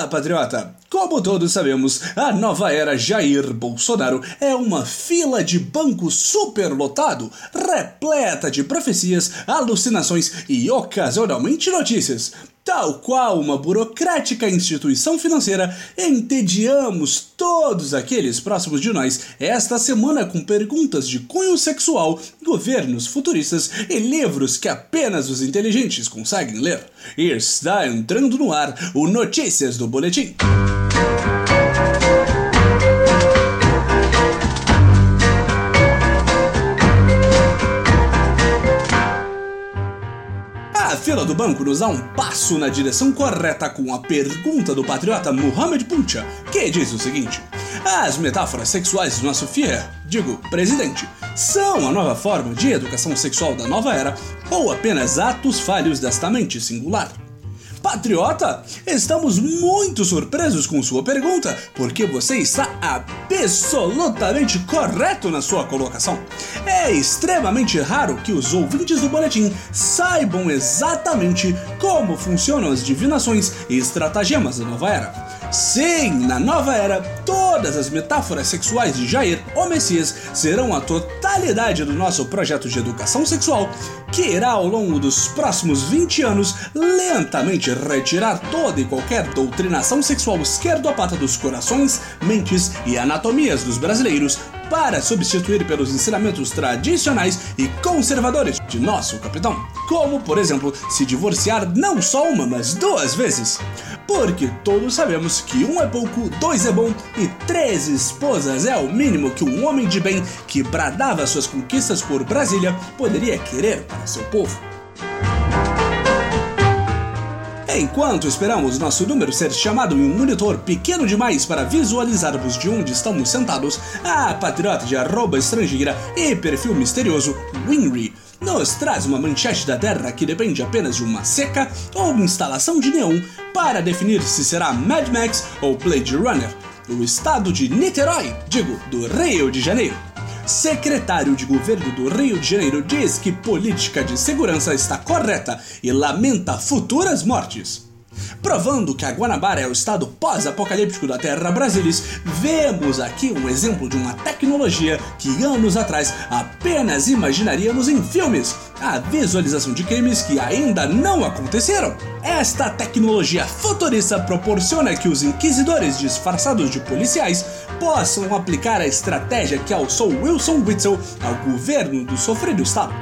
Olá, patriota! Como todos sabemos, a nova era Jair Bolsonaro é uma fila de banco superlotado, repleta de profecias, alucinações e ocasionalmente notícias. Tal qual uma burocrática instituição financeira, entediamos todos aqueles próximos de nós esta semana com perguntas de cunho sexual, governos futuristas e livros que apenas os inteligentes conseguem ler. Está entrando no ar o Notícias do Boletim. Fila do banco nos dá um passo na direção correta com a pergunta do patriota Muhammad Puncha, que diz o seguinte: As metáforas sexuais do nosso fiel, digo, presidente, são a nova forma de educação sexual da nova era ou apenas atos falhos desta mente singular? Patriota, estamos muito surpresos com sua pergunta, porque você está absolutamente correto na sua colocação. É extremamente raro que os ouvintes do boletim saibam exatamente como funcionam as divinações e estratagemas da nova era. Sim, na nova era, todas as metáforas sexuais de Jair, o Messias, serão a totalidade do nosso projeto de educação sexual, que irá ao longo dos próximos 20 anos lentamente retirar toda e qualquer doutrinação sexual esquerdopata dos corações, mentes e anatomias dos brasileiros para substituir pelos ensinamentos tradicionais e conservadores de nosso capitão, como, por exemplo, se divorciar não só uma, mas duas vezes. Porque todos sabemos que um é pouco, dois é bom e três esposas é o mínimo que um homem de bem que bradava suas conquistas por Brasília poderia querer para seu povo. Enquanto esperamos nosso número ser chamado em um monitor pequeno demais para visualizarmos de onde estamos sentados, a patriota de arroba estrangeira e perfil misterioso, Winry, nos traz uma manchete da Terra que depende apenas de uma seca ou instalação de neon para definir se será Mad Max ou Blade Runner, o estado de Niterói, digo, do Rio de Janeiro secretário de governo do Rio de Janeiro diz que política de segurança está correta e lamenta futuras mortes. Provando que a Guanabara é o estado pós-apocalíptico da Terra Brasilis, vemos aqui um exemplo de uma tecnologia que anos atrás apenas imaginaríamos em filmes, a visualização de crimes que ainda não aconteceram. Esta tecnologia futurista proporciona que os inquisidores disfarçados de policiais possam aplicar a estratégia que alçou Wilson Witzel ao governo do sofrido Estado.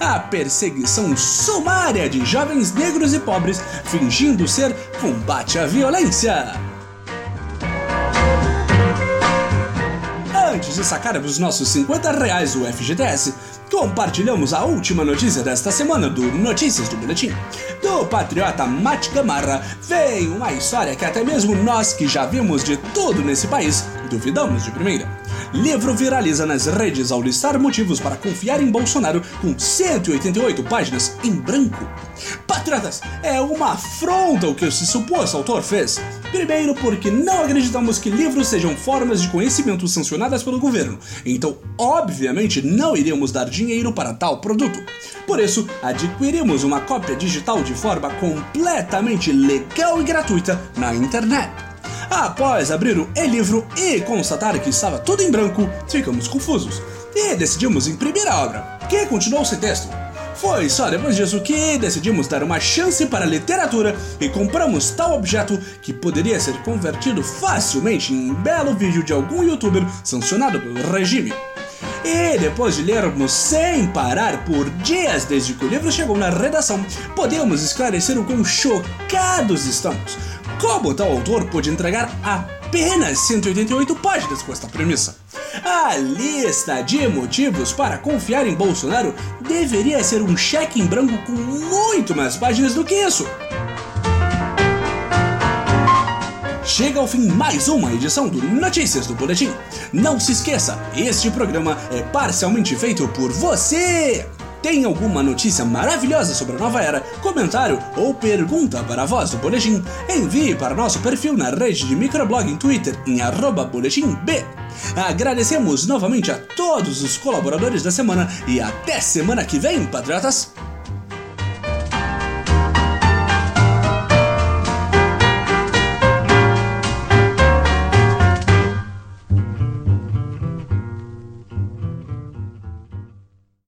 A perseguição sumária de jovens negros e pobres fingindo ser combate à violência. De sacarmos os nossos 50 reais do FGTS, compartilhamos a última notícia desta semana do Notícias do Boletim. Do patriota Matt Gamarra vem uma história que até mesmo nós que já vimos de tudo nesse país duvidamos de primeira. Livro viraliza nas redes ao listar motivos para confiar em Bolsonaro com 188 páginas em branco. Patriotas, é uma afronta o que esse suposto autor fez. Primeiro, porque não acreditamos que livros sejam formas de conhecimento sancionadas pelo governo, então, obviamente, não iríamos dar dinheiro para tal produto. Por isso, adquirimos uma cópia digital de forma completamente legal e gratuita na internet. Após abrir o e-livro e constatar que estava tudo em branco, ficamos confusos e decidimos imprimir a obra, que continuou sem texto. Foi só depois disso que decidimos dar uma chance para a literatura e compramos tal objeto que poderia ser convertido facilmente em um belo vídeo de algum youtuber sancionado pelo regime. E depois de lermos sem parar por dias desde que o livro chegou na redação, podemos esclarecer o quão chocados estamos como tal autor pôde entregar apenas 188 páginas com esta premissa? A lista de motivos para confiar em Bolsonaro deveria ser um cheque em branco com muito mais páginas do que isso. Chega ao fim mais uma edição do Notícias do Boletim. Não se esqueça, este programa é parcialmente feito por você! Tem alguma notícia maravilhosa sobre a nova era, comentário ou pergunta para a voz do Boletim? Envie para nosso perfil na rede de microblog em Twitter em boletimb. Agradecemos novamente a todos os colaboradores da semana e até semana que vem, patriotas!